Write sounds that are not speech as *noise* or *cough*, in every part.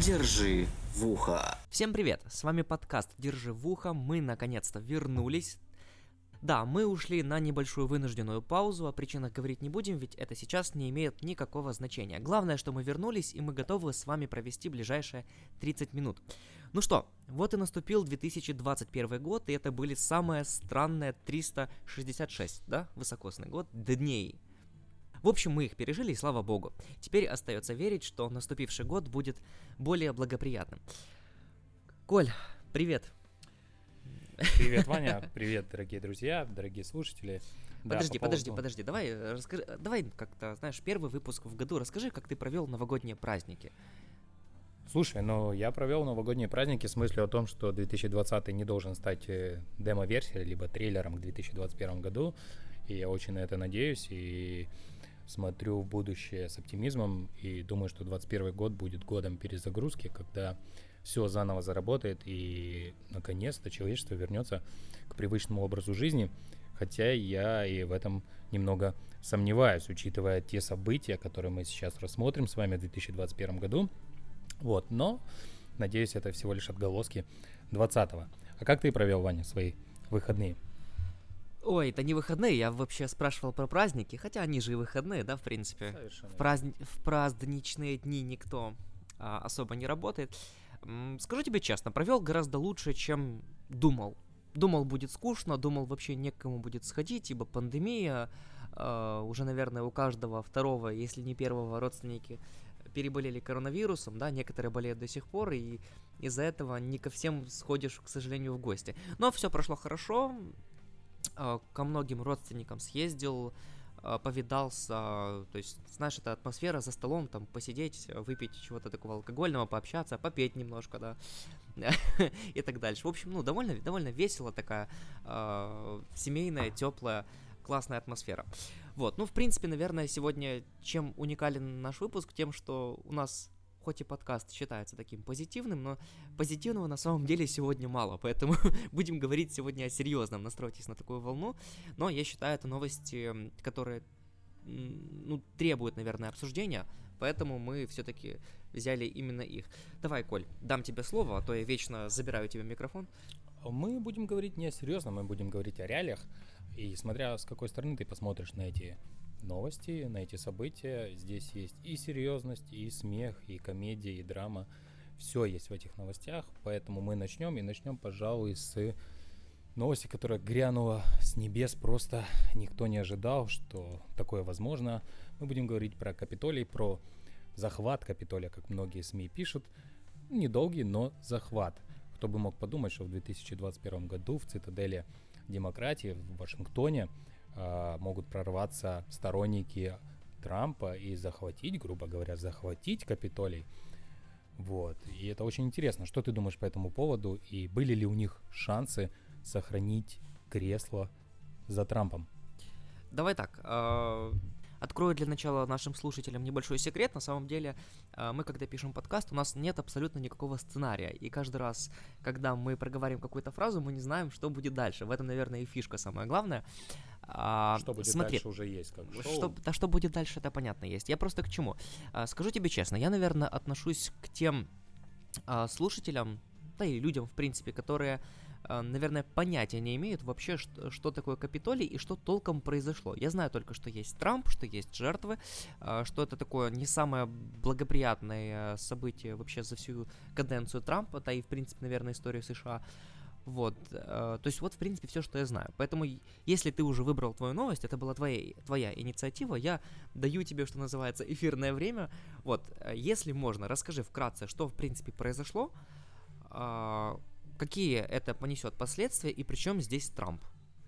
Держи в ухо. Всем привет, с вами подкаст «Держи в ухо», мы наконец-то вернулись. Да, мы ушли на небольшую вынужденную паузу, о причинах говорить не будем, ведь это сейчас не имеет никакого значения. Главное, что мы вернулись, и мы готовы с вами провести ближайшие 30 минут. Ну что, вот и наступил 2021 год, и это были самые странные 366, да, высокосный год, дней. В общем, мы их пережили, и слава богу. Теперь остается верить, что наступивший год будет более благоприятным. Коль, привет. Привет, Ваня. *laughs* Привет, дорогие друзья, дорогие слушатели. Подожди, да, по подожди, поводу... подожди. Давай, э, расскажи, давай как-то, знаешь, первый выпуск в году. Расскажи, как ты провел новогодние праздники. Слушай, ну я провел новогодние праздники с мыслью о том, что 2020 не должен стать э, демо-версией, либо трейлером к 2021 году. И я очень на это надеюсь. И смотрю в будущее с оптимизмом и думаю, что 2021 год будет годом перезагрузки, когда все заново заработает и наконец-то человечество вернется к привычному образу жизни. Хотя я и в этом немного сомневаюсь, учитывая те события, которые мы сейчас рассмотрим с вами в 2021 году. Вот, но надеюсь, это всего лишь отголоски 20-го. А как ты провел, Ваня, свои выходные? Ой, это не выходные, я вообще спрашивал про праздники, хотя они же и выходные, да, в принципе. В, праздни... в праздничные дни никто а, особо не работает. Скажу тебе честно, провел гораздо лучше, чем думал. Думал, будет скучно, думал, вообще некому будет сходить, ибо пандемия, э, уже, наверное, у каждого второго, если не первого родственники переболели коронавирусом, да, некоторые болеют до сих пор, и из-за этого не ко всем сходишь, к сожалению, в гости. Но все прошло хорошо, ко многим родственникам съездил, э, повидался, то есть, знаешь, это атмосфера за столом, там, посидеть, выпить чего-то такого алкогольного, пообщаться, попеть немножко, да, *laughs* и так дальше. В общем, ну, довольно, довольно весело такая, э, семейная, теплая, классная атмосфера. Вот, ну, в принципе, наверное, сегодня чем уникален наш выпуск, тем, что у нас хоть и подкаст считается таким позитивным, но позитивного на самом деле сегодня мало, поэтому *laughs* будем говорить сегодня о серьезном, настройтесь на такую волну, но я считаю, это новости, которые ну, требуют, наверное, обсуждения, поэтому мы все-таки взяли именно их. Давай, Коль, дам тебе слово, а то я вечно забираю тебе микрофон. Мы будем говорить не о серьезном, мы будем говорить о реалиях, и смотря с какой стороны ты посмотришь на эти новости, на эти события. Здесь есть и серьезность, и смех, и комедия, и драма. Все есть в этих новостях, поэтому мы начнем. И начнем, пожалуй, с новости, которая грянула с небес. Просто никто не ожидал, что такое возможно. Мы будем говорить про Капитолий, про захват Капитолия, как многие СМИ пишут. Недолгий, но захват. Кто бы мог подумать, что в 2021 году в цитадели демократии в Вашингтоне э, могут прорваться сторонники Трампа и захватить, грубо говоря, захватить Капитолий. Вот. И это очень интересно. Что ты думаешь по этому поводу? И были ли у них шансы сохранить кресло за Трампом? Давай так. Открою для начала нашим слушателям небольшой секрет. На самом деле, э, мы, когда пишем подкаст, у нас нет абсолютно никакого сценария. И каждый раз, когда мы проговорим какую-то фразу, мы не знаем, что будет дальше. В этом, наверное, и фишка самая главная. А, что будет Смотри, дальше уже есть, как шоу. Что, да, что будет дальше, это понятно есть. Я просто к чему? А, скажу тебе честно, я, наверное, отношусь к тем а, слушателям, да и людям, в принципе, которые наверное, понятия не имеют вообще, что, что такое Капитолий и что толком произошло. Я знаю только, что есть Трамп, что есть жертвы, а, что это такое не самое благоприятное событие вообще за всю каденцию Трампа, да и, в принципе, наверное, историю США. Вот, э, то есть вот, в принципе, все, что я знаю. Поэтому, если ты уже выбрал твою новость, это была твоя, твоя инициатива, я даю тебе, что называется, эфирное время. Вот, если можно, расскажи вкратце, что, в принципе, произошло, какие это понесет последствия и причем здесь Трамп.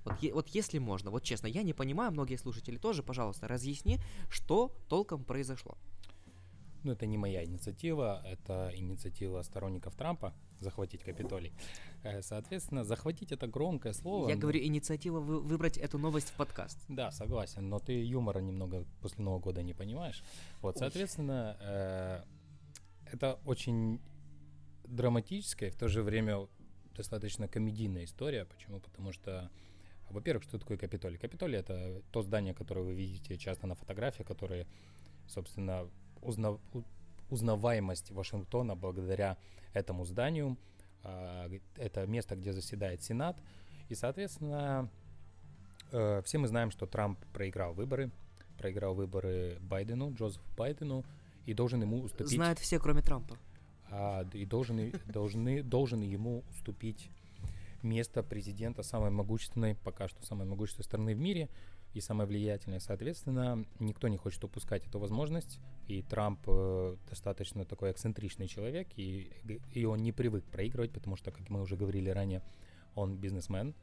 Вот, е- вот если можно, вот честно, я не понимаю, многие слушатели тоже, пожалуйста, разъясни, что толком произошло. Ну, это не моя инициатива, это инициатива сторонников Трампа захватить Капитолий. Э, соответственно, захватить это громкое слово. Я говорю, инициатива вы- выбрать эту новость в подкаст. Да, согласен, но ты юмора немного после Нового года не понимаешь. Вот, соответственно, э, это очень драматическое, в то же время достаточно комедийная история. Почему? Потому что, во-первых, что такое Капитолий? Капитолий — это то здание, которое вы видите часто на фотографиях, которые, собственно, узнав... узнаваемость Вашингтона благодаря этому зданию. А, это место, где заседает Сенат. И, соответственно, э, все мы знаем, что Трамп проиграл выборы, проиграл выборы Байдену, Джозефу Байдену, и должен ему уступить... Знают все, кроме Трампа. А, и должен, должны, должен ему уступить место президента самой могущественной, пока что самой могущественной страны в мире и самой влиятельной. Соответственно, никто не хочет упускать эту возможность, и Трамп э, достаточно такой эксцентричный человек, и, и он не привык проигрывать, потому что, как мы уже говорили ранее, он бизнесмен,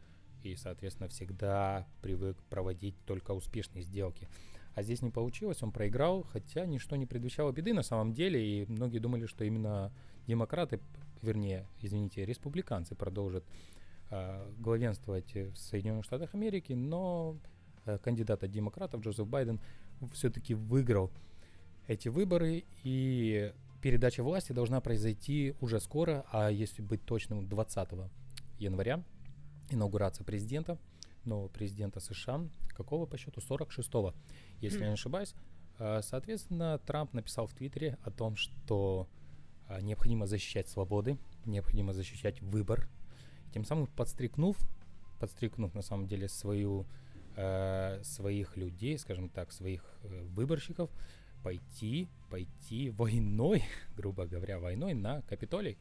и, соответственно, всегда привык проводить только успешные сделки. А здесь не получилось, он проиграл, хотя ничто не предвещало беды на самом деле, и многие думали, что именно демократы, вернее, извините, республиканцы продолжат э, главенствовать в Соединенных Штатах Америки, но э, кандидат от демократов Джозеф Байден все-таки выиграл эти выборы, и передача власти должна произойти уже скоро, а если быть точным, 20 января, инаугурация президента, нового президента США, какого по счету? 46-го, если я не ошибаюсь. А, соответственно, Трамп написал в Твиттере о том, что а, необходимо защищать свободы, необходимо защищать выбор, тем самым подстрикнув, подстрикнув на самом деле свою, э, своих людей, скажем так, своих э, выборщиков, пойти, пойти войной, *laughs* грубо говоря, войной на Капитолий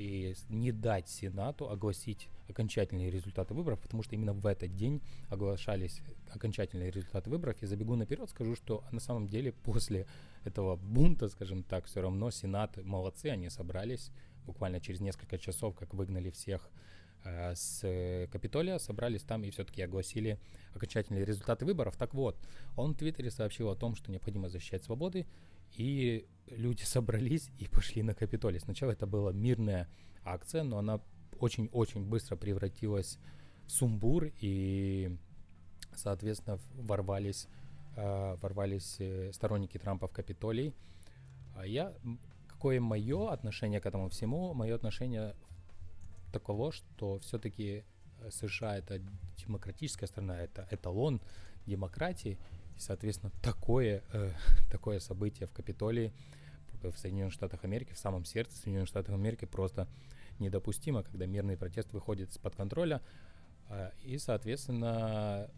и не дать Сенату огласить окончательные результаты выборов, потому что именно в этот день оглашались окончательные результаты выборов. Я забегу наперед, скажу, что на самом деле после этого бунта, скажем так, все равно Сенат молодцы, они собрались буквально через несколько часов, как выгнали всех э, с Капитолия, собрались там и все-таки огласили окончательные результаты выборов. Так вот, он в Твиттере сообщил о том, что необходимо защищать свободы, и люди собрались и пошли на Капитолий. Сначала это была мирная акция, но она очень-очень быстро превратилась в сумбур, и, соответственно, ворвались, э, ворвались э, сторонники Трампа в Капитолий. А я, какое мое отношение к этому всему? Мое отношение таково, что все-таки э, США это демократическая страна, это эталон демократии, и, соответственно, такое, э, *laughs* такое событие в Капитолии в Соединенных Штатах Америки, в самом сердце Соединенных Штатов Америки просто недопустимо, когда мирный протест выходит из-под контроля. Э, и, соответственно,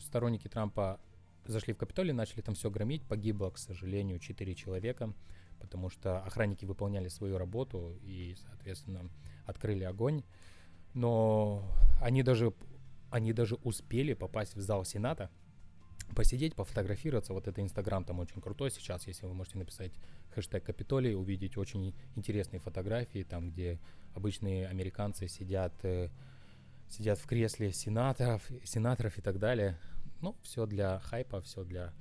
сторонники Трампа зашли в Капитолий, начали там все громить. Погибло, к сожалению, 4 человека, потому что охранники выполняли свою работу и, соответственно, открыли огонь. Но они даже, они даже успели попасть в зал Сената, посидеть, пофотографироваться. Вот это Инстаграм там очень крутой сейчас, если вы можете написать хэштег Капитолий, увидеть очень интересные фотографии, там, где обычные американцы сидят, э, сидят в кресле сенаторов, сенаторов и так далее. Ну, все для хайпа, все для,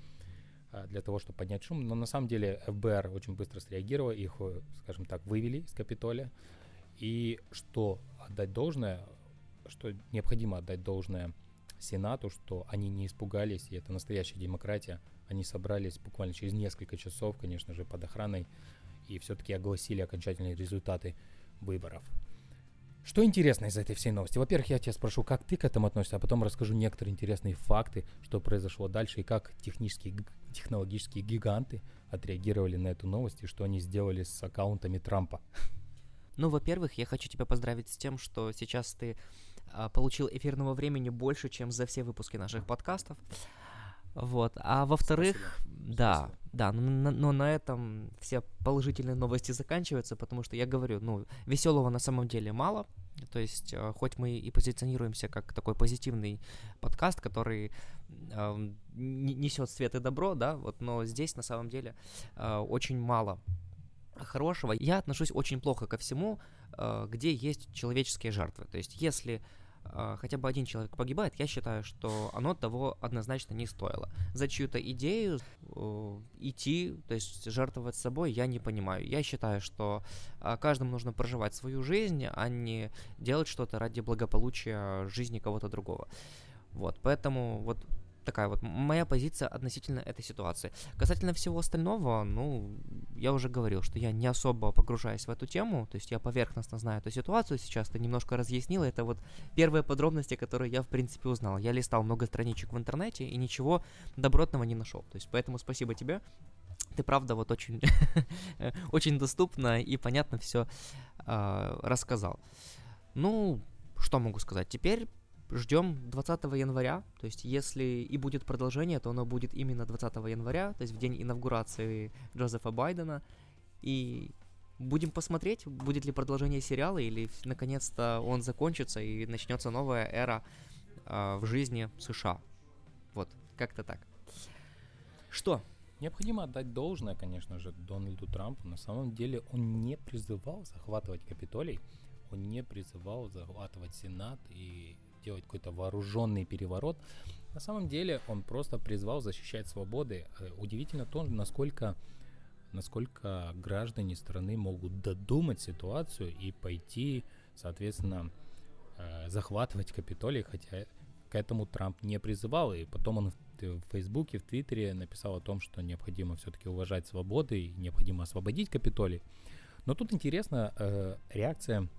э, для того, чтобы поднять шум. Но на самом деле ФБР очень быстро среагировал, их, э, скажем так, вывели из Капитолия. И что отдать должное, что необходимо отдать должное Сенату, что они не испугались, и это настоящая демократия. Они собрались буквально через несколько часов, конечно же, под охраной, и все-таки огласили окончательные результаты выборов. Что интересно из этой всей новости? Во-первых, я тебя спрошу, как ты к этому относишься, а потом расскажу некоторые интересные факты, что произошло дальше, и как технические, технологические гиганты отреагировали на эту новость, и что они сделали с аккаунтами Трампа. Ну, во-первых, я хочу тебя поздравить с тем, что сейчас ты получил эфирного времени больше, чем за все выпуски наших подкастов. Вот. А во-вторых, да, да, но, но на этом все положительные новости заканчиваются, потому что я говорю, ну, веселого на самом деле мало. То есть, э, хоть мы и позиционируемся как такой позитивный подкаст, который э, несет свет и добро, да, вот, но здесь на самом деле э, очень мало хорошего. Я отношусь очень плохо ко всему, э, где есть человеческие жертвы. То есть, если э, хотя бы один человек погибает, я считаю, что оно того однозначно не стоило. За чью-то идею э, идти, то есть жертвовать собой, я не понимаю. Я считаю, что каждому нужно проживать свою жизнь, а не делать что-то ради благополучия жизни кого-то другого. Вот, поэтому вот такая вот моя позиция относительно этой ситуации. Касательно всего остального, ну, я уже говорил, что я не особо погружаюсь в эту тему, то есть я поверхностно знаю эту ситуацию, сейчас ты немножко разъяснила, это вот первые подробности, которые я, в принципе, узнал. Я листал много страничек в интернете и ничего добротного не нашел, то есть поэтому спасибо тебе. ты правда вот очень, *laughs* очень доступно и понятно все э, а, рассказал. Ну, что могу сказать? Теперь ждем 20 января, то есть если и будет продолжение, то оно будет именно 20 января, то есть в день инаугурации Джозефа Байдена, и будем посмотреть, будет ли продолжение сериала, или наконец-то он закончится и начнется новая эра э, в жизни США. Вот, как-то так. Что? Необходимо отдать должное, конечно же, Дональду Трампу. На самом деле он не призывал захватывать Капитолий, он не призывал захватывать Сенат и делать какой-то вооруженный переворот. На самом деле он просто призвал защищать свободы. Э, удивительно то, насколько, насколько граждане страны могут додумать ситуацию и пойти, соответственно, э, захватывать Капитолий, хотя к этому Трамп не призывал. И потом он в Фейсбуке, в Твиттере написал о том, что необходимо все-таки уважать свободы и необходимо освободить Капитолий. Но тут интересна э, реакция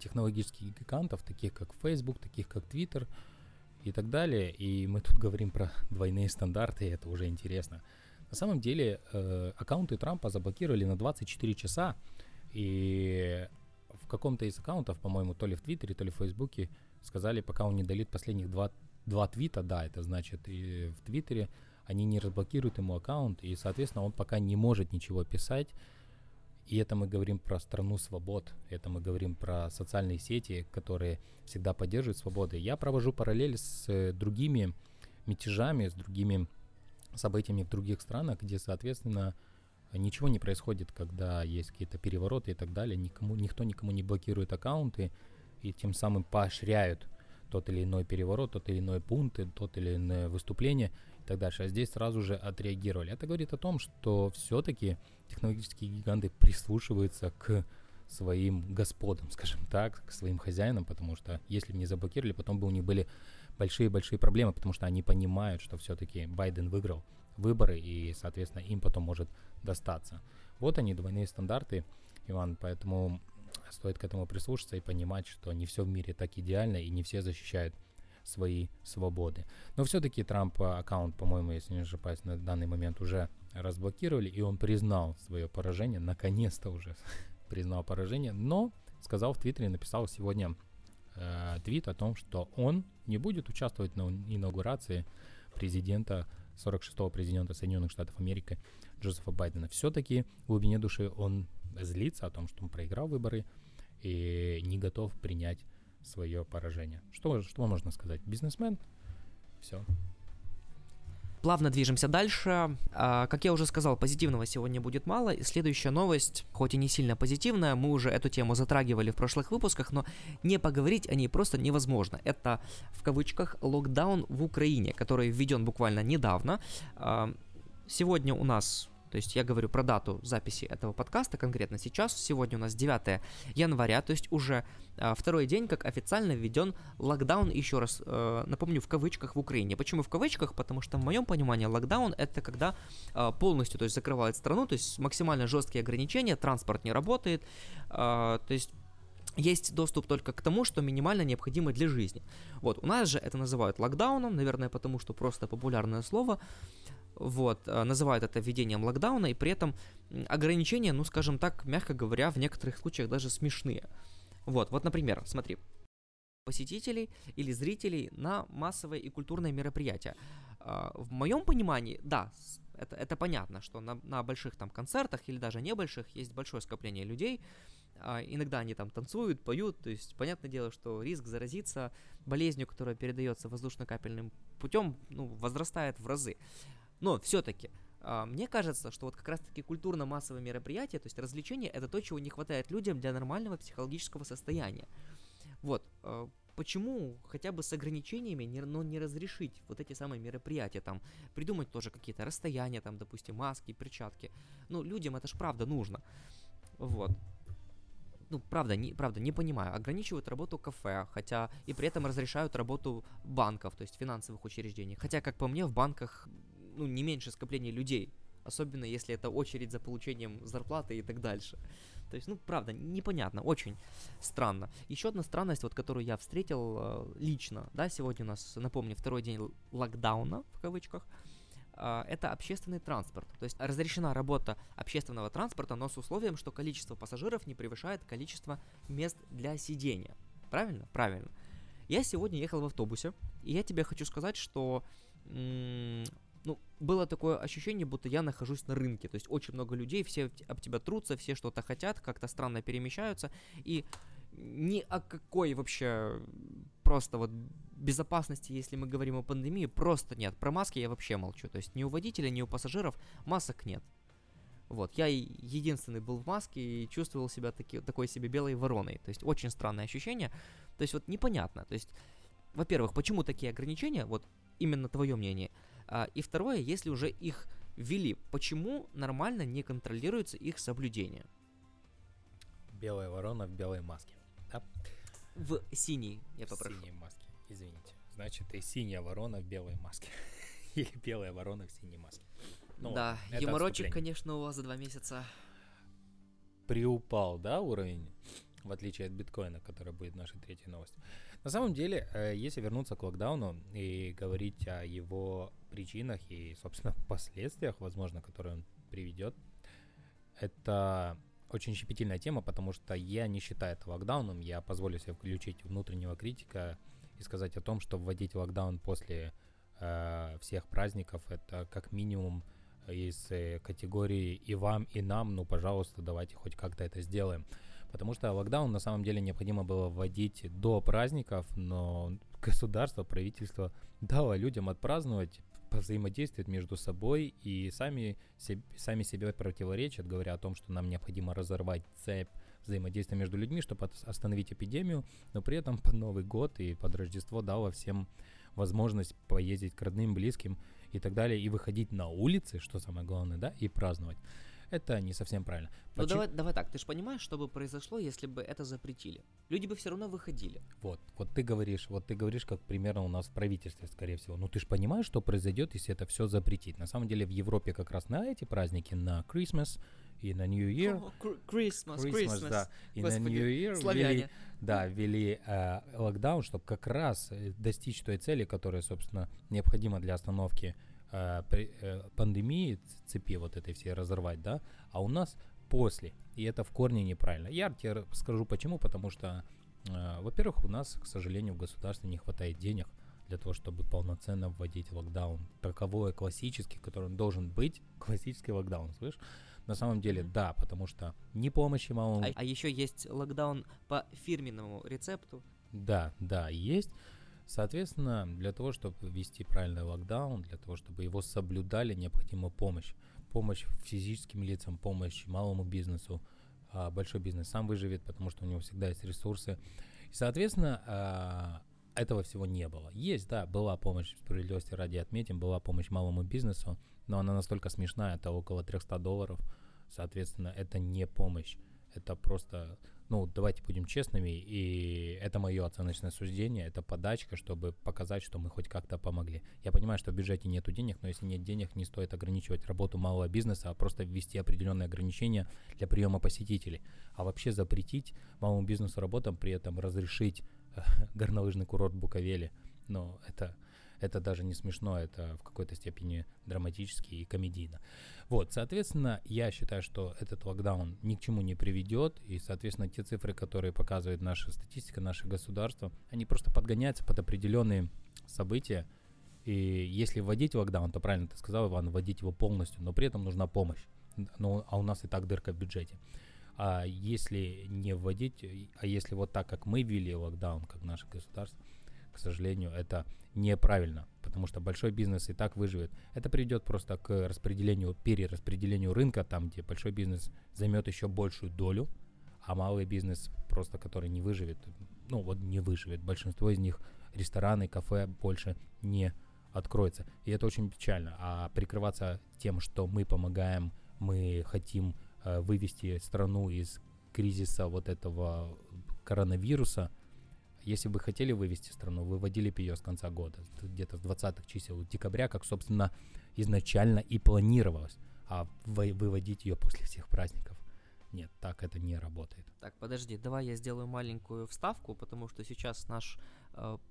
технологических гигантов, таких как Facebook, таких как Twitter и так далее. И мы тут говорим про двойные стандарты, и это уже интересно. На самом деле э, аккаунты Трампа заблокировали на 24 часа, и в каком-то из аккаунтов, по-моему, то ли в Твиттере, то ли в Фейсбуке, сказали, пока он не долит последних два, два твита, да, это значит и в Твиттере, они не разблокируют ему аккаунт, и, соответственно, он пока не может ничего писать, и это мы говорим про страну свобод, это мы говорим про социальные сети, которые всегда поддерживают свободы. Я провожу параллели с э, другими мятежами, с другими событиями в других странах, где, соответственно, ничего не происходит, когда есть какие-то перевороты и так далее. Никому, никто никому не блокирует аккаунты и тем самым поощряют тот или иной переворот, тот или иной пункт, тот или иное выступление и так дальше. А здесь сразу же отреагировали. Это говорит о том, что все-таки технологические гиганты прислушиваются к своим господам, скажем так, к своим хозяинам, потому что если бы не заблокировали, потом бы у них были большие-большие проблемы, потому что они понимают, что все-таки Байден выиграл выборы, и, соответственно, им потом может достаться. Вот они, двойные стандарты, Иван, поэтому стоит к этому прислушаться и понимать, что не все в мире так идеально, и не все защищают свои свободы. Но все-таки Трамп аккаунт, по-моему, если не ошибаюсь, на данный момент уже разблокировали, и он признал свое поражение, наконец-то уже *laughs* признал поражение, но сказал в Твиттере, написал сегодня э, твит о том, что он не будет участвовать на инаугурации президента, 46-го президента Соединенных Штатов Америки Джозефа Байдена. Все-таки в глубине души он злится о том, что он проиграл выборы и не готов принять свое поражение. Что, что можно сказать? Бизнесмен? Все. Плавно движемся дальше. А, как я уже сказал, позитивного сегодня будет мало. И следующая новость, хоть и не сильно позитивная, мы уже эту тему затрагивали в прошлых выпусках, но не поговорить о ней просто невозможно. Это в кавычках локдаун в Украине, который введен буквально недавно. А, сегодня у нас то есть я говорю про дату записи этого подкаста конкретно сейчас. Сегодня у нас 9 января, то есть уже э, второй день, как официально введен локдаун, еще раз э, напомню, в кавычках в Украине. Почему в кавычках? Потому что в моем понимании локдаун это когда э, полностью, то есть закрывают страну, то есть максимально жесткие ограничения, транспорт не работает, э, то есть есть доступ только к тому, что минимально необходимо для жизни. Вот, у нас же это называют локдауном, наверное, потому что просто популярное слово. Вот, э, называют это введением локдауна, и при этом ограничения, ну, скажем так, мягко говоря, в некоторых случаях даже смешные. Вот, вот, например, смотри, посетителей или зрителей на массовые и культурные мероприятия. А, в моем понимании, да, это, это понятно, что на, на больших там концертах или даже небольших есть большое скопление людей, а, иногда они там танцуют, поют, то есть понятное дело, что риск заразиться болезнью, которая передается воздушно-капельным путем, ну, возрастает в разы. Но все-таки а, мне кажется, что вот как раз-таки культурно-массовые мероприятия, то есть развлечения, это то, чего не хватает людям для нормального психологического состояния. Вот. А, почему хотя бы с ограничениями, но не разрешить вот эти самые мероприятия, там, придумать тоже какие-то расстояния, там, допустим, маски, перчатки. Ну, людям это ж правда нужно. Вот. Ну, правда, не, правда, не понимаю. Ограничивают работу кафе, хотя и при этом разрешают работу банков, то есть финансовых учреждений. Хотя, как по мне, в банках ну, не меньше скопления людей, особенно если это очередь за получением зарплаты и так дальше. То есть, ну, правда, непонятно, очень странно. Еще одна странность, вот, которую я встретил э, лично, да, сегодня у нас, напомню, второй день локдауна, в кавычках, а, это общественный транспорт. То есть разрешена работа общественного транспорта, но с условием, что количество пассажиров не превышает количество мест для сидения. Правильно? Правильно. Я сегодня ехал в автобусе, и я тебе хочу сказать, что было такое ощущение, будто я нахожусь на рынке. То есть очень много людей, все об тебя трутся, все что-то хотят, как-то странно перемещаются. И ни о какой вообще просто вот безопасности, если мы говорим о пандемии, просто нет. Про маски я вообще молчу. То есть ни у водителя, ни у пассажиров масок нет. Вот, я единственный был в маске и чувствовал себя таки, такой себе белой вороной. То есть очень странное ощущение. То есть вот непонятно. То есть, во-первых, почему такие ограничения? Вот именно твое мнение. А, и второе, если уже их ввели, почему нормально не контролируется их соблюдение? Белая ворона в белой маске. Да? В синей, я попрошу. В синей маске, извините. Значит, и синяя ворона в белой маске. *laughs* Или белая ворона в синей маске. Ну, да, юморочек, конечно, у вас за два месяца. Приупал, да, уровень? В отличие от биткоина, который будет нашей третьей новостью. На самом деле, э, если вернуться к локдауну и говорить о его причинах и, собственно, *laughs* последствиях, возможно, которые он приведет, это очень щепетильная тема, потому что я не считаю это локдауном. Я позволю себе включить внутреннего критика и сказать о том, что вводить локдаун после э, всех праздников это как минимум из э, категории и вам, и нам, ну, пожалуйста, давайте хоть как-то это сделаем. Потому что локдаун на самом деле необходимо было вводить до праздников, но *laughs* государство, правительство дало людям отпраздновать, взаимодействуют между собой и сами, себе, сами себе противоречат, говоря о том, что нам необходимо разорвать цепь взаимодействия между людьми, чтобы остановить эпидемию, но при этом под Новый год и под Рождество дало всем возможность поездить к родным, близким и так далее, и выходить на улицы, что самое главное, да, и праздновать это не совсем правильно. Ну Почему? давай, давай так, ты же понимаешь, что бы произошло, если бы это запретили? Люди бы все равно выходили. Вот, вот ты говоришь, вот ты говоришь, как примерно у нас в правительстве, скорее всего. Ну ты же понимаешь, что произойдет, если это все запретить. На самом деле в Европе как раз на эти праздники, на Christmas и на New Year. Oh, Christmas, Christmas, Christmas, да. И Господи, на New Year славяне. ввели, да, ввели э, локдаун, чтобы как раз э, достичь той цели, которая, собственно, необходима для остановки э, при, э, пандемии, цепи вот этой все разорвать, да, а у нас после. И это в корне неправильно. Я тебе скажу почему, потому что, э, во-первых, у нас, к сожалению, в государстве не хватает денег для того, чтобы полноценно вводить локдаун. Таковой классический, который он должен быть, *laughs* классический локдаун, слышишь? На самом деле, да, потому что ни помощи малому... А, а еще есть локдаун по фирменному рецепту. Да, да, есть. Соответственно, для того, чтобы ввести правильный локдаун, для того, чтобы его соблюдали, необходима помощь. Помощь физическим лицам, помощь малому бизнесу. А большой бизнес сам выживет, потому что у него всегда есть ресурсы. И, соответственно, а, этого всего не было. Есть, да, была помощь, справедливости ради отметим, была помощь малому бизнесу, но она настолько смешная, это около 300 долларов. Соответственно, это не помощь, это просто ну, давайте будем честными, и это мое оценочное суждение, это подачка, чтобы показать, что мы хоть как-то помогли. Я понимаю, что в бюджете нету денег, но если нет денег, не стоит ограничивать работу малого бизнеса, а просто ввести определенные ограничения для приема посетителей. А вообще запретить малому бизнесу работам, при этом разрешить э, горнолыжный курорт Буковели, ну, это это даже не смешно, это в какой-то степени драматически и комедийно. Вот, соответственно, я считаю, что этот локдаун ни к чему не приведет, и, соответственно, те цифры, которые показывает наша статистика, наше государство, они просто подгоняются под определенные события, и если вводить локдаун, то правильно ты сказал, Иван, вводить его полностью, но при этом нужна помощь. Ну, а у нас и так дырка в бюджете. А если не вводить, а если вот так, как мы ввели локдаун, как наше государство, к сожалению, это неправильно, потому что большой бизнес и так выживет. Это приведет просто к распределению, перераспределению рынка, там, где большой бизнес займет еще большую долю, а малый бизнес, просто который не выживет, ну вот не выживет. Большинство из них рестораны, кафе больше не откроется. И это очень печально. А прикрываться тем, что мы помогаем, мы хотим э, вывести страну из кризиса вот этого коронавируса – если бы хотели вывести страну, выводили бы ее с конца года, где-то с 20-х чисел декабря, как, собственно, изначально и планировалось, а выводить ее после всех праздников. Нет, так это не работает. Так, подожди, давай я сделаю маленькую вставку, потому что сейчас наш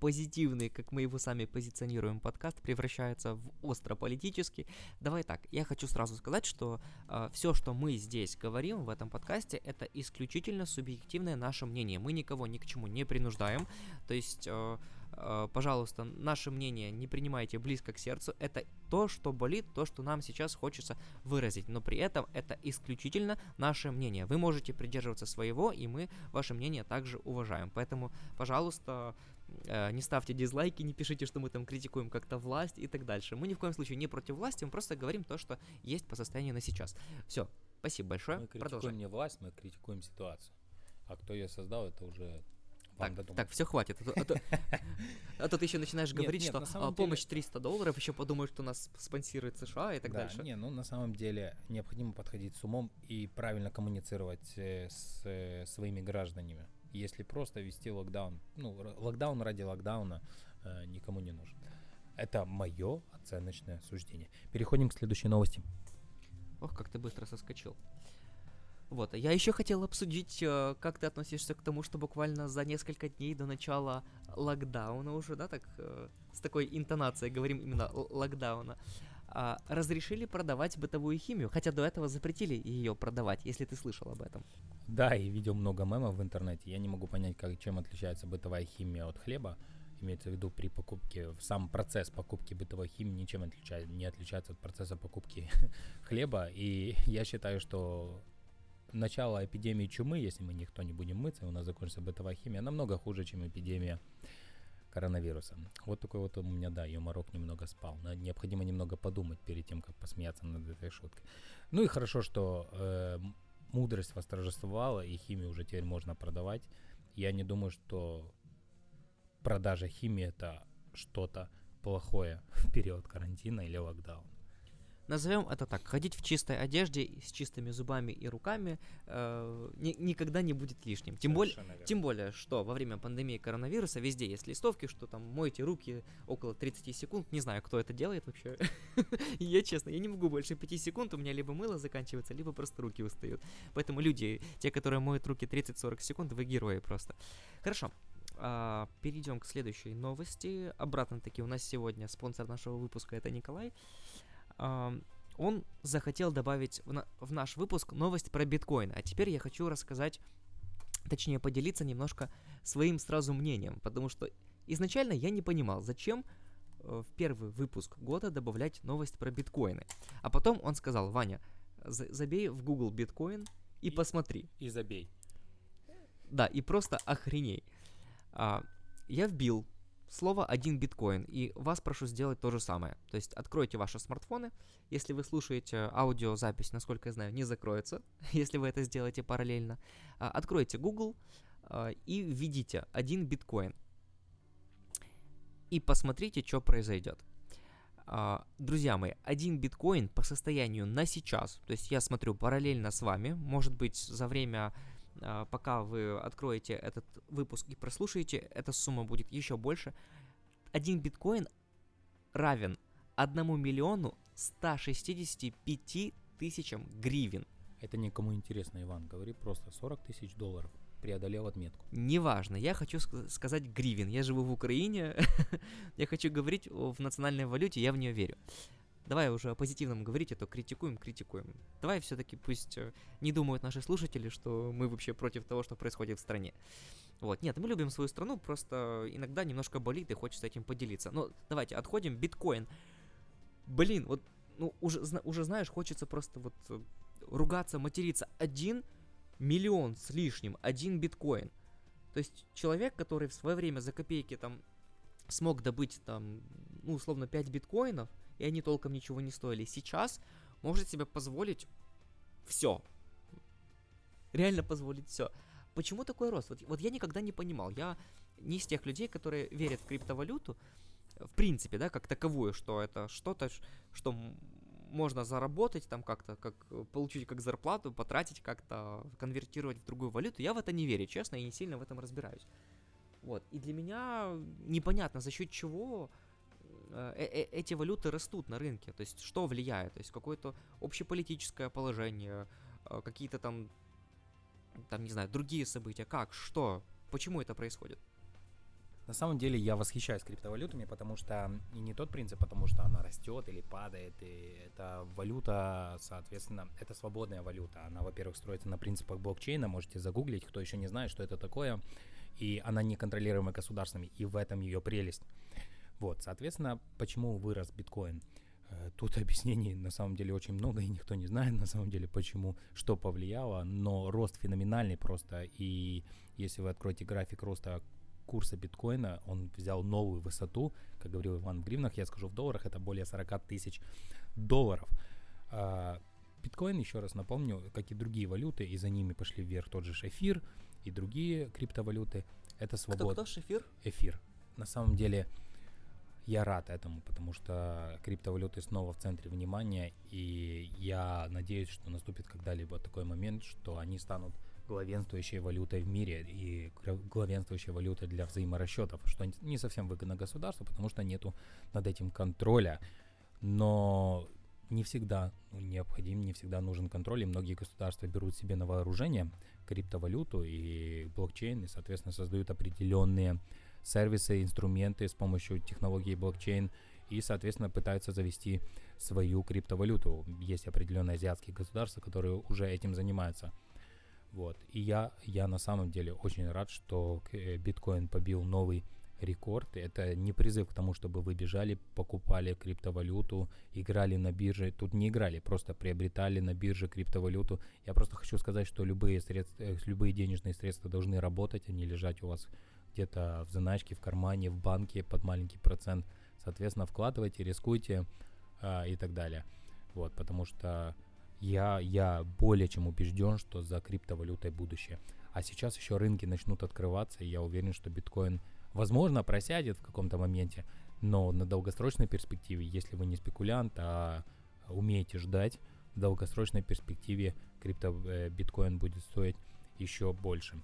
позитивный, как мы его сами позиционируем, подкаст превращается в остро политический. Давай так, я хочу сразу сказать, что э, все, что мы здесь говорим в этом подкасте, это исключительно субъективное наше мнение. Мы никого ни к чему не принуждаем. То есть... Э, Э, пожалуйста, наше мнение не принимайте близко к сердцу. Это то, что болит, то, что нам сейчас хочется выразить. Но при этом это исключительно наше мнение. Вы можете придерживаться своего, и мы ваше мнение также уважаем. Поэтому, пожалуйста, э, не ставьте дизлайки, не пишите, что мы там критикуем как-то власть и так дальше. Мы ни в коем случае не против власти, мы просто говорим то, что есть по состоянию на сейчас. Все, спасибо большое. Мы критикуем не власть, мы критикуем ситуацию. А кто ее создал, это уже так, так, все хватит. А то, а то, *laughs* ты еще начинаешь говорить, что а, помощь 300 долларов, еще подумают, что нас спонсирует США и так дальше. Не, ну на самом деле необходимо подходить с умом и правильно коммуницировать э, с э, своими гражданами. Если просто вести локдаун, ну, локдаун ради локдауна э, никому не нужен. Это мое оценочное суждение. Переходим к следующей новости. Ох, как ты быстро соскочил. Вот, я еще хотел обсудить, э, как ты относишься к тому, что буквально за несколько дней до начала локдауна уже, да, так, э, с такой интонацией говорим именно локдауна, а, разрешили продавать бытовую химию, хотя до этого запретили ее продавать, если ты слышал об этом. Да, и видел много мемов в интернете. Я не могу понять, как, чем отличается бытовая химия от хлеба. Имеется в виду при покупке, сам процесс покупки бытовой химии ничем отличает, не отличается от процесса покупки *laughs* хлеба. И я считаю, что начало эпидемии чумы, если мы никто не будем мыться, у нас закончится бытовая химия, намного хуже, чем эпидемия коронавируса. Вот такой вот у меня, да, юморок немного спал. Необходимо немного подумать перед тем, как посмеяться над этой шуткой. Ну и хорошо, что э, мудрость восторжествовала, и химию уже теперь можно продавать. Я не думаю, что продажа химии это что-то плохое *laughs* в период карантина или локдауна. Назовем это так. Ходить в чистой одежде с чистыми зубами и руками э, ни, никогда не будет лишним. Тем, более, тем более, что во время пандемии коронавируса везде есть листовки, что там мойте руки около 30 секунд. Не знаю, кто это делает вообще. *laughs* я честно, я не могу больше 5 секунд, у меня либо мыло заканчивается, либо просто руки устают. Поэтому люди, те, которые моют руки 30-40 секунд, вы герои просто. Хорошо. А, перейдем к следующей новости. Обратно-таки у нас сегодня спонсор нашего выпуска это Николай он захотел добавить в, на, в наш выпуск новость про биткоин. А теперь я хочу рассказать, точнее поделиться немножко своим сразу мнением, потому что изначально я не понимал, зачем э, в первый выпуск года добавлять новость про биткоины. А потом он сказал, Ваня, забей в Google биткоин и, и посмотри. И забей. Да, и просто охреней. А, я вбил слово один биткоин, и вас прошу сделать то же самое. То есть откройте ваши смартфоны, если вы слушаете аудиозапись, насколько я знаю, не закроется, *laughs* если вы это сделаете параллельно. А, откройте Google а, и введите один биткоин. И посмотрите, что произойдет. А, друзья мои, один биткоин по состоянию на сейчас, то есть я смотрю параллельно с вами, может быть за время пока вы откроете этот выпуск и прослушаете, эта сумма будет еще больше. Один биткоин равен 1 миллиону 165 тысячам гривен. Это никому интересно, Иван. Говори просто 40 тысяч долларов преодолел отметку. Неважно, я хочу ск- сказать гривен. Я живу в Украине, *laughs* я хочу говорить в национальной валюте, я в нее верю. Давай уже о позитивном говорить, а то критикуем, критикуем. Давай все-таки пусть э, не думают наши слушатели, что мы вообще против того, что происходит в стране. Вот, нет, мы любим свою страну, просто иногда немножко болит и хочется этим поделиться. Но давайте отходим. Биткоин. Блин, вот, ну, уже, уже знаешь, хочется просто вот э, ругаться, материться. Один миллион с лишним, один биткоин. То есть человек, который в свое время за копейки там смог добыть там, ну, условно, 5 биткоинов, и они толком ничего не стоили. Сейчас может себе позволить все. Реально позволить все. Почему такой рост? Вот, вот я никогда не понимал. Я не из тех людей, которые верят в криптовалюту, в принципе, да, как таковую, что это что-то, что можно заработать там как-то, как получить как зарплату, потратить как-то, конвертировать в другую валюту. Я в это не верю, честно, и не сильно в этом разбираюсь. Вот. И для меня непонятно, за счет чего Э, э, э, эти валюты растут на рынке. То есть что влияет? То есть какое-то общеполитическое положение, какие-то там, там, не знаю, другие события. Как? Что? Почему это происходит? На самом деле я восхищаюсь криптовалютами, потому что и не тот принцип, потому что она растет или падает, и это валюта, соответственно, это свободная валюта. Она, во-первых, строится на принципах блокчейна, можете загуглить, кто еще не знает, что это такое, и она не контролируема государствами, и в этом ее прелесть. Вот, соответственно, почему вырос биткоин? Э, тут *laughs* объяснений на самом деле очень много, и никто не знает *laughs* на самом деле, почему, что повлияло, но рост феноменальный просто, и если вы откроете график роста курса биткоина, он взял новую высоту, как говорил Иван в гривнах, я скажу в долларах, это более 40 тысяч долларов. А, биткоин, еще раз напомню, как и другие валюты, и за ними пошли вверх тот же эфир и другие криптовалюты, это свобода. Кто, кто, шефир? Эфир. На самом деле, я рад этому, потому что криптовалюты снова в центре внимания, и я надеюсь, что наступит когда-либо такой момент, что они станут главенствующей валютой в мире и главенствующей валютой для взаиморасчетов, что не совсем выгодно государству, потому что нету над этим контроля. Но не всегда необходим, не всегда нужен контроль, и многие государства берут себе на вооружение криптовалюту и блокчейн, и, соответственно, создают определенные сервисы, инструменты с помощью технологии блокчейн, и, соответственно, пытаются завести свою криптовалюту. Есть определенные азиатские государства, которые уже этим занимаются – вот. И я, я на самом деле очень рад, что э, биткоин побил новый рекорд. Это не призыв к тому, чтобы вы бежали, покупали криптовалюту, играли на бирже. Тут не играли, просто приобретали на бирже криптовалюту. Я просто хочу сказать, что любые, средства, э, любые денежные средства должны работать, а не лежать у вас где-то в заначке, в кармане, в банке под маленький процент. Соответственно, вкладывайте, рискуйте а, и так далее. Вот, потому что я, я более чем убежден, что за криптовалютой будущее. А сейчас еще рынки начнут открываться, и я уверен, что биткоин, возможно, просядет в каком-то моменте, но на долгосрочной перспективе, если вы не спекулянт, а умеете ждать, в долгосрочной перспективе крипто э, биткоин будет стоить еще больше.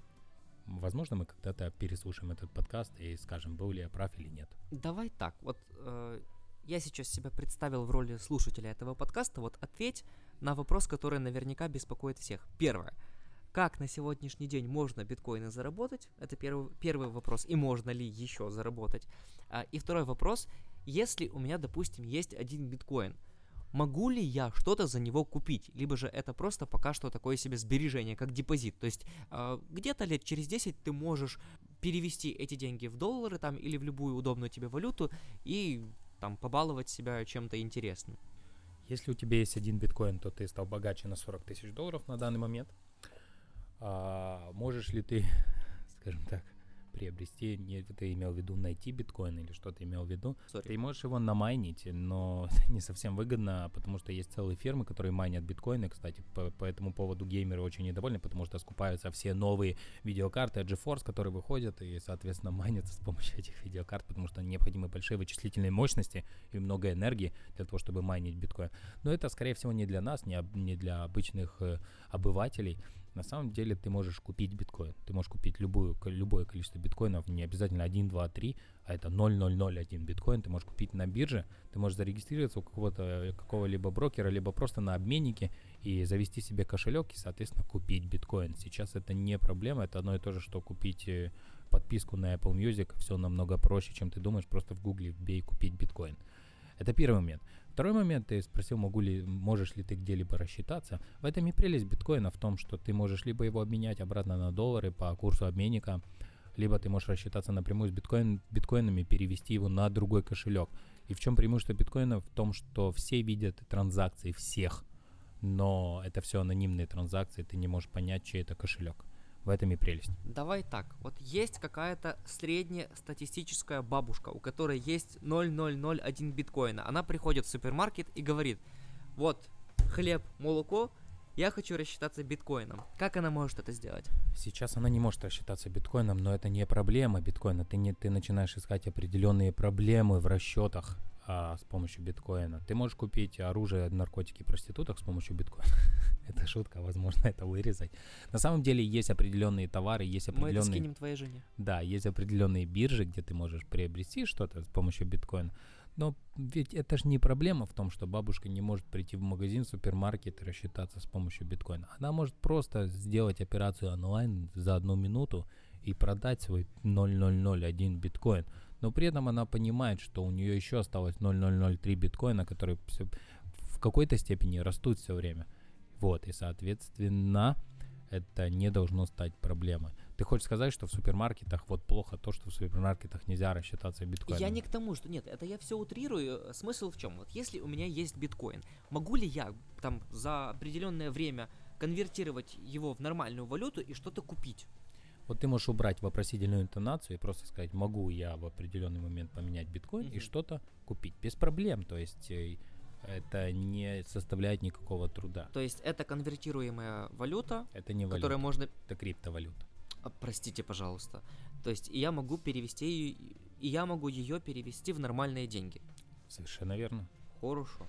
Возможно, мы когда-то переслушаем этот подкаст и скажем, был ли я прав или нет. Давай так, вот э, я сейчас себя представил в роли слушателя этого подкаста, вот ответь на вопрос, который наверняка беспокоит всех. Первое. Как на сегодняшний день можно биткоины заработать? Это первый, первый вопрос. И можно ли еще заработать? А, и второй вопрос. Если у меня, допустим, есть один биткоин, могу ли я что-то за него купить? Либо же это просто пока что такое себе сбережение, как депозит. То есть э, где-то лет через 10 ты можешь перевести эти деньги в доллары там или в любую удобную тебе валюту и там побаловать себя чем-то интересным. Если у тебя есть один биткоин, то ты стал богаче на 40 тысяч долларов на данный момент. А, можешь ли ты, *laughs* скажем так, приобрести, не ты имел в виду найти биткоин или что ты имел в виду, Sorry. ты можешь его намайнить, но *laughs* это не совсем выгодно, потому что есть целые фирмы, которые майнят биткоины, кстати, по, по этому поводу геймеры очень недовольны, потому что скупаются все новые видеокарты от GeForce, которые выходят и, соответственно, *laughs* майнятся с помощью этих видеокарт, потому что необходимы большие вычислительные мощности и много энергии для того, чтобы майнить биткоин. Но это, скорее всего, не для нас, не, не для обычных э, обывателей, на самом деле ты можешь купить биткоин. Ты можешь купить любую, любое количество биткоинов, не обязательно 1, 2, 3, а это 0,001 биткоин. Ты можешь купить на бирже, ты можешь зарегистрироваться у какого-то какого-либо брокера, либо просто на обменнике и завести себе кошелек и, соответственно, купить биткоин. Сейчас это не проблема, это одно и то же, что купить э, подписку на Apple Music. Все намного проще, чем ты думаешь, просто в гугле вбей купить биткоин. Это первый момент. Второй момент, ты спросил, могу ли, можешь ли ты где-либо рассчитаться. В этом и прелесть биткоина в том, что ты можешь либо его обменять обратно на доллары по курсу обменника, либо ты можешь рассчитаться напрямую с биткоин, биткоинами, перевести его на другой кошелек. И в чем преимущество биткоина? В том, что все видят транзакции всех, но это все анонимные транзакции, ты не можешь понять, чей это кошелек. В этом и прелесть. Давай так, вот есть какая-то среднестатистическая бабушка, у которой есть 0,001 биткоина. Она приходит в супермаркет и говорит, вот, хлеб, молоко, я хочу рассчитаться биткоином. Как она может это сделать? Сейчас она не может рассчитаться биткоином, но это не проблема биткоина. Ты, не, ты начинаешь искать определенные проблемы в расчетах а, с помощью биткоина. Ты можешь купить оружие, наркотики, проституток с помощью биткоина. *laughs* это шутка, возможно, это вырезать. На самом деле есть определенные товары, есть определенные... Мы это скинем твоей жене. Да, есть определенные биржи, где ты можешь приобрести что-то с помощью биткоина. Но ведь это же не проблема в том, что бабушка не может прийти в магазин, супермаркет и рассчитаться с помощью биткоина. Она может просто сделать операцию онлайн за одну минуту и продать свой 0,001 биткоин. Но при этом она понимает, что у нее еще осталось 0,003 биткоина, которые в какой-то степени растут все время. Вот, и, соответственно, это не должно стать проблемой. Ты хочешь сказать, что в супермаркетах вот плохо то, что в супермаркетах нельзя рассчитаться биткоином? Я не к тому, что нет, это я все утрирую. Смысл в чем? Вот если у меня есть биткоин, могу ли я там за определенное время конвертировать его в нормальную валюту и что-то купить? Вот ты можешь убрать вопросительную интонацию и просто сказать, могу я в определенный момент поменять биткоин mm-hmm. и что-то купить без проблем. То есть э, это не составляет никакого труда. То есть это конвертируемая валюта, это не валюта, которая можно... Это криптовалюта. А, простите, пожалуйста. То есть я могу перевести ее, и я могу ее перевести в нормальные деньги. Совершенно верно. Хорошо.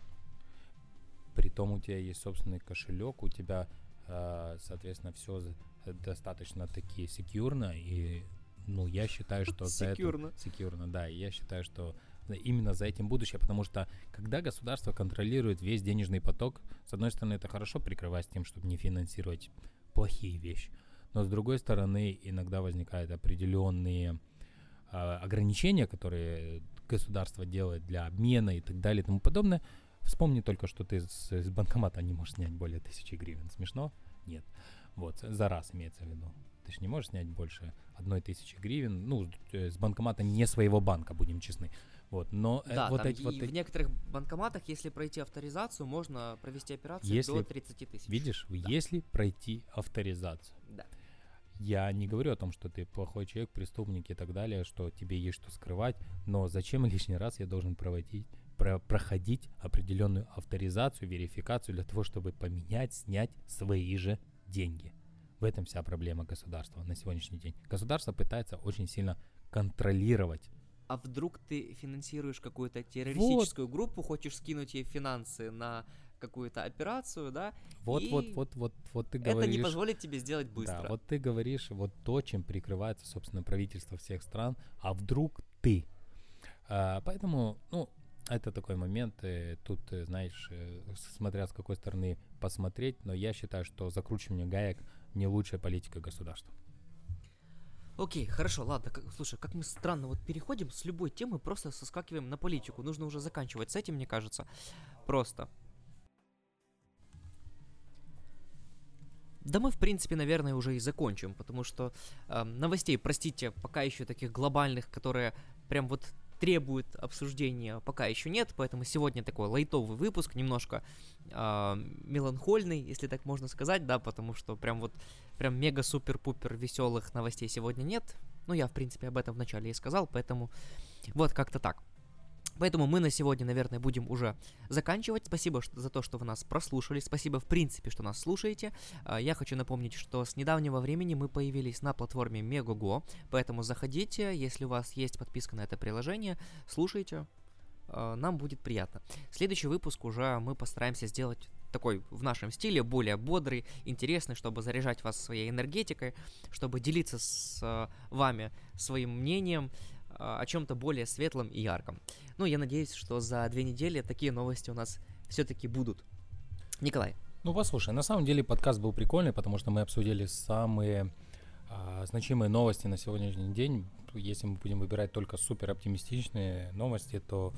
Притом у тебя есть собственный кошелек, у тебя, э, соответственно, все достаточно таки секьюрно, и ну, я считаю, что за это... Секьюрно, да, и я считаю, что именно за этим будущее, потому что когда государство контролирует весь денежный поток, с одной стороны, это хорошо прикрывать тем, чтобы не финансировать плохие вещи, но с другой стороны, иногда возникают определенные э, ограничения, которые государство делает для обмена и так далее и тому подобное. Вспомни только, что ты с, с банкомата не можешь снять более тысячи гривен. Смешно? Нет. Вот, за раз имеется в виду. Ты же не можешь снять больше одной тысячи гривен, ну, с банкомата не своего банка, будем честны. Вот, но э, да, вот эти вот... в некоторых банкоматах, если пройти авторизацию, можно провести операцию если, до 30 тысяч. Видишь, да. если пройти авторизацию. Да. Я не говорю о том, что ты плохой человек, преступник и так далее, что тебе есть что скрывать, но зачем лишний раз я должен проводить, про, проходить определенную авторизацию, верификацию для того, чтобы поменять, снять свои же деньги. В этом вся проблема государства на сегодняшний день. Государство пытается очень сильно контролировать а вдруг ты финансируешь какую-то террористическую вот. группу, хочешь скинуть ей финансы на какую-то операцию, да? Вот, вот, вот, вот, вот ты говоришь. Это не позволит тебе сделать быстро. Да, вот ты говоришь вот то, чем прикрывается, собственно, правительство всех стран. А вдруг ты? А, поэтому, ну, это такой момент, э, тут, э, знаешь, э, смотря с какой стороны посмотреть, но я считаю, что закручивание гаек не лучшая политика государства. Окей, хорошо, ладно. Как, слушай, как мы странно вот переходим с любой темы, просто соскакиваем на политику. Нужно уже заканчивать с этим, мне кажется. Просто. Да мы, в принципе, наверное, уже и закончим, потому что э, новостей, простите, пока еще таких глобальных, которые прям вот требуют обсуждения, пока еще нет, поэтому сегодня такой лайтовый выпуск, немножко э, меланхольный, если так можно сказать, да, потому что прям вот, прям мега-супер-пупер веселых новостей сегодня нет. Ну, я, в принципе, об этом вначале и сказал, поэтому вот как-то так. Поэтому мы на сегодня, наверное, будем уже заканчивать. Спасибо за то, что вы нас прослушали. Спасибо, в принципе, что нас слушаете. А, я хочу напомнить, что с недавнего времени мы появились на платформе Megogo, поэтому заходите, если у вас есть подписка на это приложение, слушайте, а, нам будет приятно. Следующий выпуск уже мы постараемся сделать такой в нашем стиле, более бодрый, интересный, чтобы заряжать вас своей энергетикой, чтобы делиться с а, вами своим мнением, о чем-то более светлом и ярком. Ну, я надеюсь, что за две недели такие новости у нас все-таки будут. Николай. Ну, послушай, на самом деле подкаст был прикольный, потому что мы обсудили самые а, значимые новости на сегодняшний день. Если мы будем выбирать только супер оптимистичные новости, то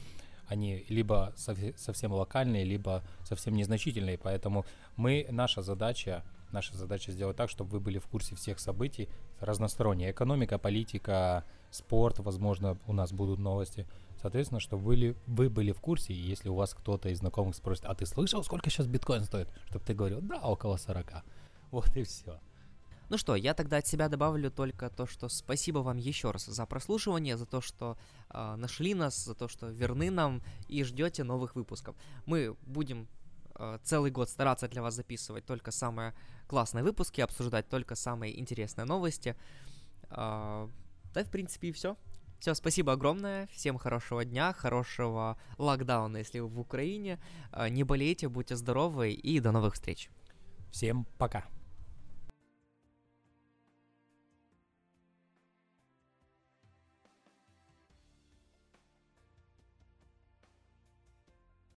они либо совсем локальные, либо совсем незначительные. Поэтому мы, наша задача, наша задача сделать так, чтобы вы были в курсе всех событий разносторонние. Экономика, политика, спорт, возможно, у нас будут новости. Соответственно, чтобы были, вы были в курсе, и если у вас кто-то из знакомых спросит, а ты слышал, сколько сейчас биткоин стоит? Чтобы ты говорил, да, около 40. *laughs* Вот и все. Ну что, я тогда от себя добавлю только то, что спасибо вам еще раз за прослушивание, за то, что э, нашли нас, за то, что верны нам и ждете новых выпусков. Мы будем э, целый год стараться для вас записывать только самые классные выпуски, обсуждать только самые интересные новости. Э, да, в принципе, и все. Все, спасибо огромное. Всем хорошего дня, хорошего локдауна, если вы в Украине. Не болейте, будьте здоровы и до новых встреч. Всем пока.